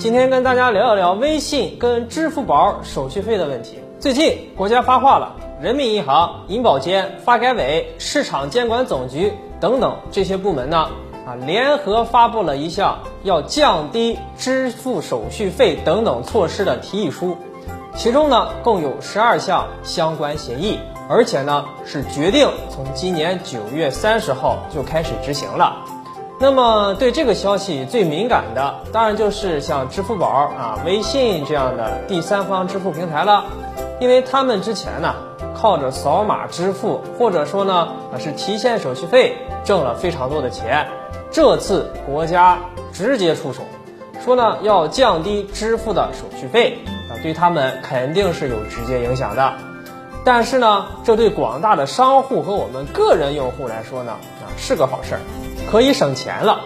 今天跟大家聊一聊微信跟支付宝手续费的问题。最近国家发话了，人民银行、银保监、发改委、市场监管总局等等这些部门呢，啊，联合发布了一项要降低支付手续费等等措施的提议书，其中呢共有十二项相关协议，而且呢是决定从今年九月三十号就开始执行了。那么对这个消息最敏感的，当然就是像支付宝啊、微信这样的第三方支付平台了，因为他们之前呢靠着扫码支付，或者说呢啊是提现手续费挣了非常多的钱，这次国家直接出手，说呢要降低支付的手续费啊，对他们肯定是有直接影响的。但是呢，这对广大的商户和我们个人用户来说呢啊是个好事儿。可以省钱了。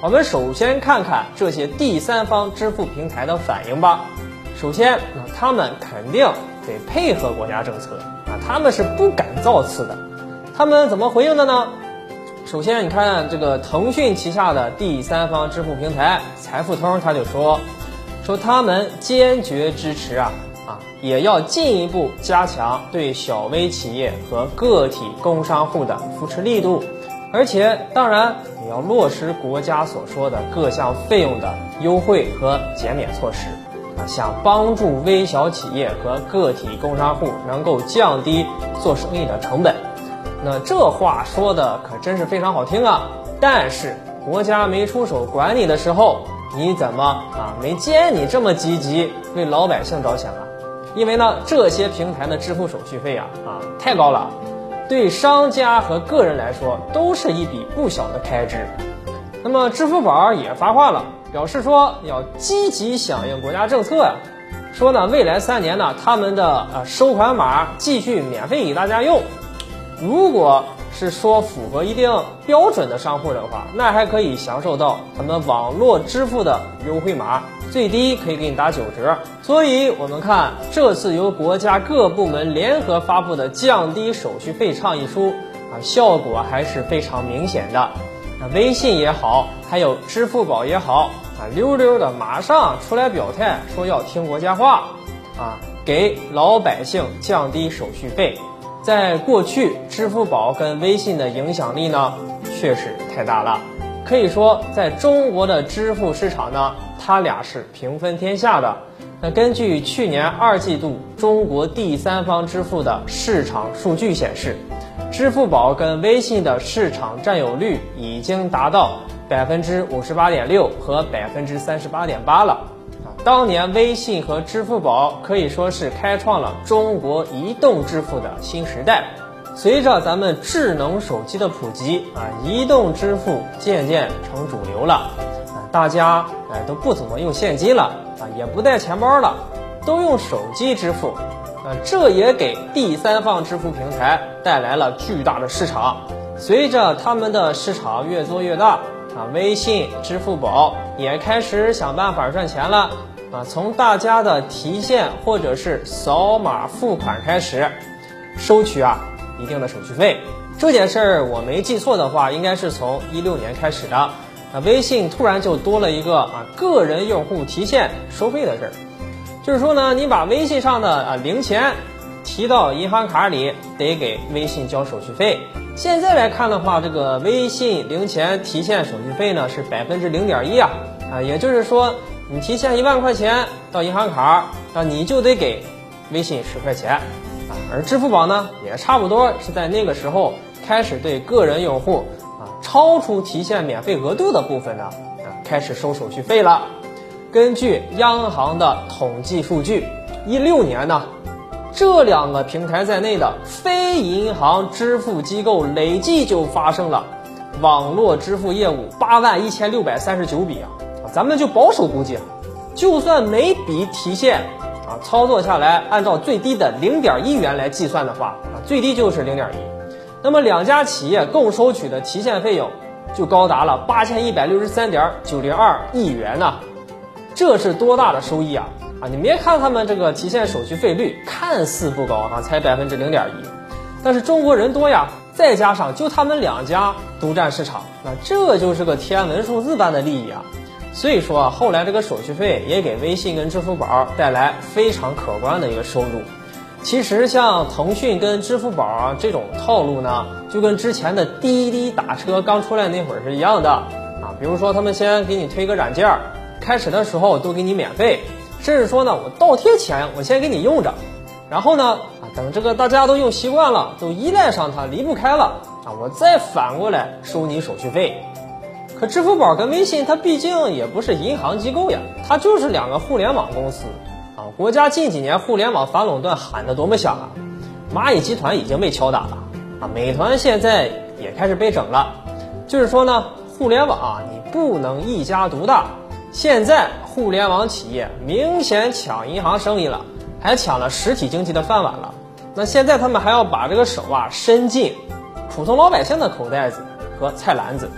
我们首先看看这些第三方支付平台的反应吧。首先，他们肯定得配合国家政策啊，他们是不敢造次的。他们怎么回应的呢？首先，你看这个腾讯旗下的第三方支付平台财付通，他就说，说他们坚决支持啊啊，也要进一步加强对小微企业和个体工商户的扶持力度。而且，当然也要落实国家所说的各项费用的优惠和减免措施，啊，想帮助微小企业和个体工商户能够降低做生意的成本。那这话说的可真是非常好听啊！但是国家没出手管你的时候，你怎么啊没见你这么积极为老百姓着想啊？因为呢，这些平台的支付手续费啊啊太高了。对商家和个人来说都是一笔不小的开支。那么支付宝也发话了，表示说要积极响应国家政策呀，说呢未来三年呢他们的呃收款码继续免费给大家用。如果是说符合一定标准的商户的话，那还可以享受到咱们网络支付的优惠码，最低可以给你打九折。所以，我们看这次由国家各部门联合发布的降低手续费倡议书啊，效果还是非常明显的。那微信也好，还有支付宝也好啊，溜溜的马上出来表态，说要听国家话啊，给老百姓降低手续费。在过去，支付宝跟微信的影响力呢，确实太大了。可以说，在中国的支付市场呢，它俩是平分天下的。那根据去年二季度中国第三方支付的市场数据显示，支付宝跟微信的市场占有率已经达到百分之五十八点六和百分之三十八点八了。当年微信和支付宝可以说是开创了中国移动支付的新时代。随着咱们智能手机的普及啊，移动支付渐渐成主流了啊，大家哎都不怎么用现金了啊，也不带钱包了，都用手机支付啊，这也给第三方支付平台带来了巨大的市场。随着他们的市场越做越大啊，微信、支付宝也开始想办法赚钱了。啊，从大家的提现或者是扫码付款开始，收取啊一定的手续费。这件事儿我没记错的话，应该是从一六年开始的。啊，微信突然就多了一个啊个人用户提现收费的事儿，就是说呢，你把微信上的啊零钱提到银行卡里，得给微信交手续费。现在来看的话，这个微信零钱提现手续费呢是百分之零点一啊啊，也就是说。你提现一万块钱到银行卡，那你就得给微信十块钱。而支付宝呢，也差不多是在那个时候开始对个人用户啊超出提现免费额度的部分呢啊开始收手续费了。根据央行的统计数据，一六年呢，这两个平台在内的非银行支付机构累计就发生了网络支付业务八万一千六百三十九笔啊。咱们就保守估计，就算每笔提现啊操作下来，按照最低的零点一元来计算的话啊，最低就是零点一，那么两家企业共收取的提现费用就高达了八千一百六十三点九零二亿元呢，这是多大的收益啊啊！你别看他们这个提现手续费率看似不高啊，才百分之零点一，但是中国人多呀，再加上就他们两家独占市场，那这就是个天文数字般的利益啊！所以说啊，后来这个手续费也给微信跟支付宝带来非常可观的一个收入。其实像腾讯跟支付宝啊这种套路呢，就跟之前的滴滴打车刚出来那会儿是一样的啊。比如说他们先给你推个软件儿，开始的时候都给你免费，甚至说呢我倒贴钱我先给你用着，然后呢啊等这个大家都用习惯了，都依赖上它离不开了啊，我再反过来收你手续费。可支付宝跟微信，它毕竟也不是银行机构呀，它就是两个互联网公司啊。国家近几年互联网反垄断喊得多么响啊！蚂蚁集团已经被敲打了啊，美团现在也开始被整了。就是说呢，互联网啊，你不能一家独大。现在互联网企业明显抢银行生意了，还抢了实体经济的饭碗了。那现在他们还要把这个手啊伸进普通老百姓的口袋子和菜篮子。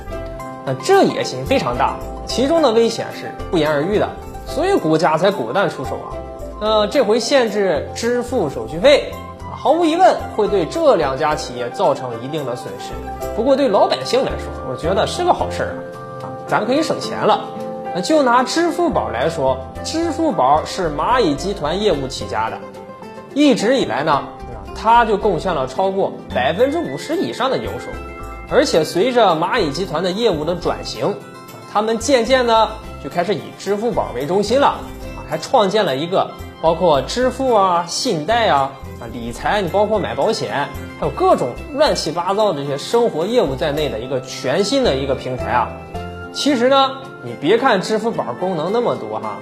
那这野心非常大，其中的危险是不言而喻的，所以国家才果断出手啊。那这回限制支付手续费，毫无疑问会对这两家企业造成一定的损失。不过对老百姓来说，我觉得是个好事儿啊，咱可以省钱了。那就拿支付宝来说，支付宝是蚂蚁集团业务起家的，一直以来呢，它就贡献了超过百分之五十以上的营收。而且随着蚂蚁集团的业务的转型，他们渐渐呢就开始以支付宝为中心了，还创建了一个包括支付啊、信贷啊、啊理财，你包括买保险，还有各种乱七八糟的这些生活业务在内的一个全新的一个平台啊。其实呢，你别看支付宝功能那么多哈，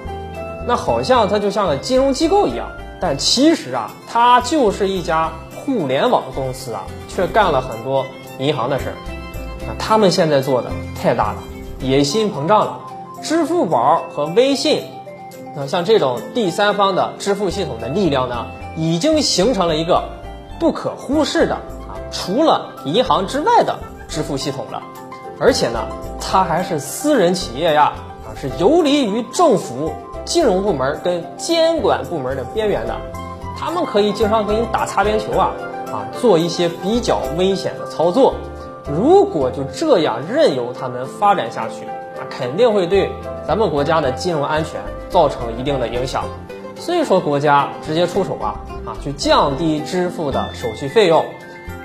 那好像它就像个金融机构一样，但其实啊，它就是一家互联网公司啊，却干了很多。银行的事儿，那他们现在做的太大了，野心膨胀了。支付宝和微信，那像这种第三方的支付系统的力量呢，已经形成了一个不可忽视的啊，除了银行之外的支付系统了。而且呢，它还是私人企业呀，啊，是游离于政府、金融部门跟监管部门的边缘的，他们可以经常给你打擦边球啊。啊，做一些比较危险的操作，如果就这样任由他们发展下去，那肯定会对咱们国家的金融安全造成一定的影响。所以说，国家直接出手啊，啊，去降低支付的手续费用，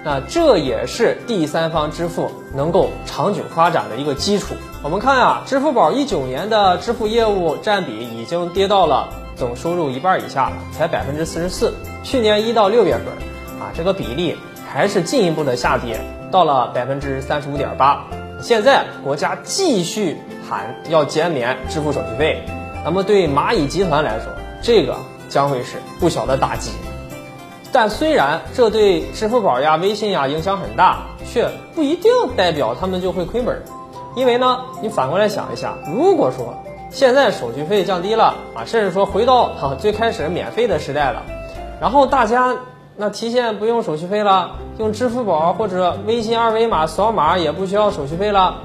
那这也是第三方支付能够长久发展的一个基础。我们看啊，支付宝一九年的支付业务占比已经跌到了总收入一半以下，才百分之四十四。去年一到六月份。啊，这个比例还是进一步的下跌，到了百分之三十五点八。现在国家继续喊要减免支付手续费，那么对蚂蚁集团来说，这个将会是不小的打击。但虽然这对支付宝呀、微信呀影响很大，却不一定代表他们就会亏本。因为呢，你反过来想一下，如果说现在手续费降低了啊，甚至说回到哈最开始免费的时代了，然后大家。那提现不用手续费了，用支付宝或者微信二维码扫码也不需要手续费了。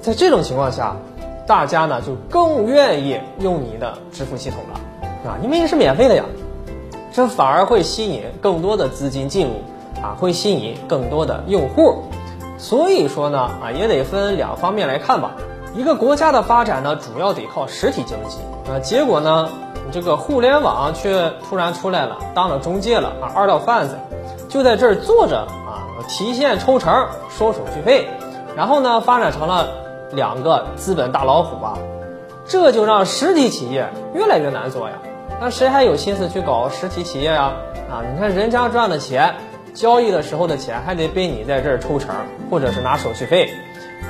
在这种情况下，大家呢就更愿意用你的支付系统了，啊，因为是免费的呀，这反而会吸引更多的资金进入，啊，会吸引更多的用户。所以说呢，啊，也得分两方面来看吧。一个国家的发展呢，主要得靠实体经济，啊，结果呢？这个互联网却突然出来了，当了中介了啊，二道贩子就在这儿坐着啊，提现抽成收手续费，然后呢发展成了两个资本大老虎啊，这就让实体企业越来越难做呀。那谁还有心思去搞实体企业呀？啊，你看人家赚的钱，交易的时候的钱还得被你在这儿抽成，或者是拿手续费，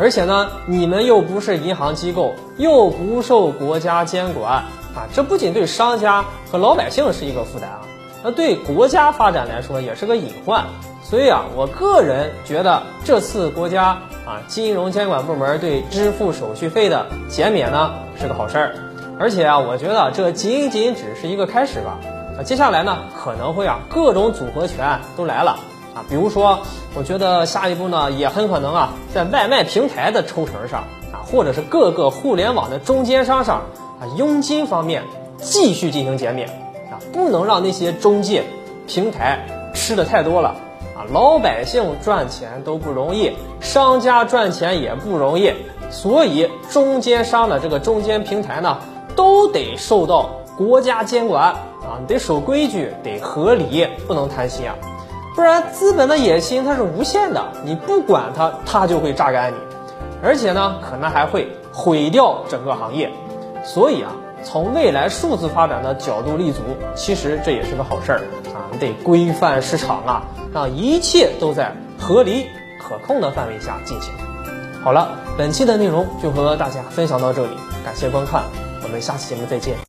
而且呢，你们又不是银行机构，又不受国家监管。啊，这不仅对商家和老百姓是一个负担啊，那对国家发展来说也是个隐患。所以啊，我个人觉得这次国家啊金融监管部门对支付手续费的减免呢是个好事儿，而且啊，我觉得这仅仅只是一个开始吧。啊，接下来呢可能会啊各种组合拳都来了啊，比如说，我觉得下一步呢也很可能啊在外卖平台的抽成上啊，或者是各个互联网的中间商上。啊，佣金方面继续进行减免啊，不能让那些中介平台吃的太多了啊！老百姓赚钱都不容易，商家赚钱也不容易，所以中间商的这个中间平台呢，都得受到国家监管啊，你得守规矩，得合理，不能贪心啊，不然资本的野心它是无限的，你不管它，它就会榨干你，而且呢，可能还会毁掉整个行业。所以啊，从未来数字发展的角度立足，其实这也是个好事儿啊，你得规范市场啊，让一切都在合理可控的范围下进行。好了，本期的内容就和大家分享到这里，感谢观看，我们下期节目再见。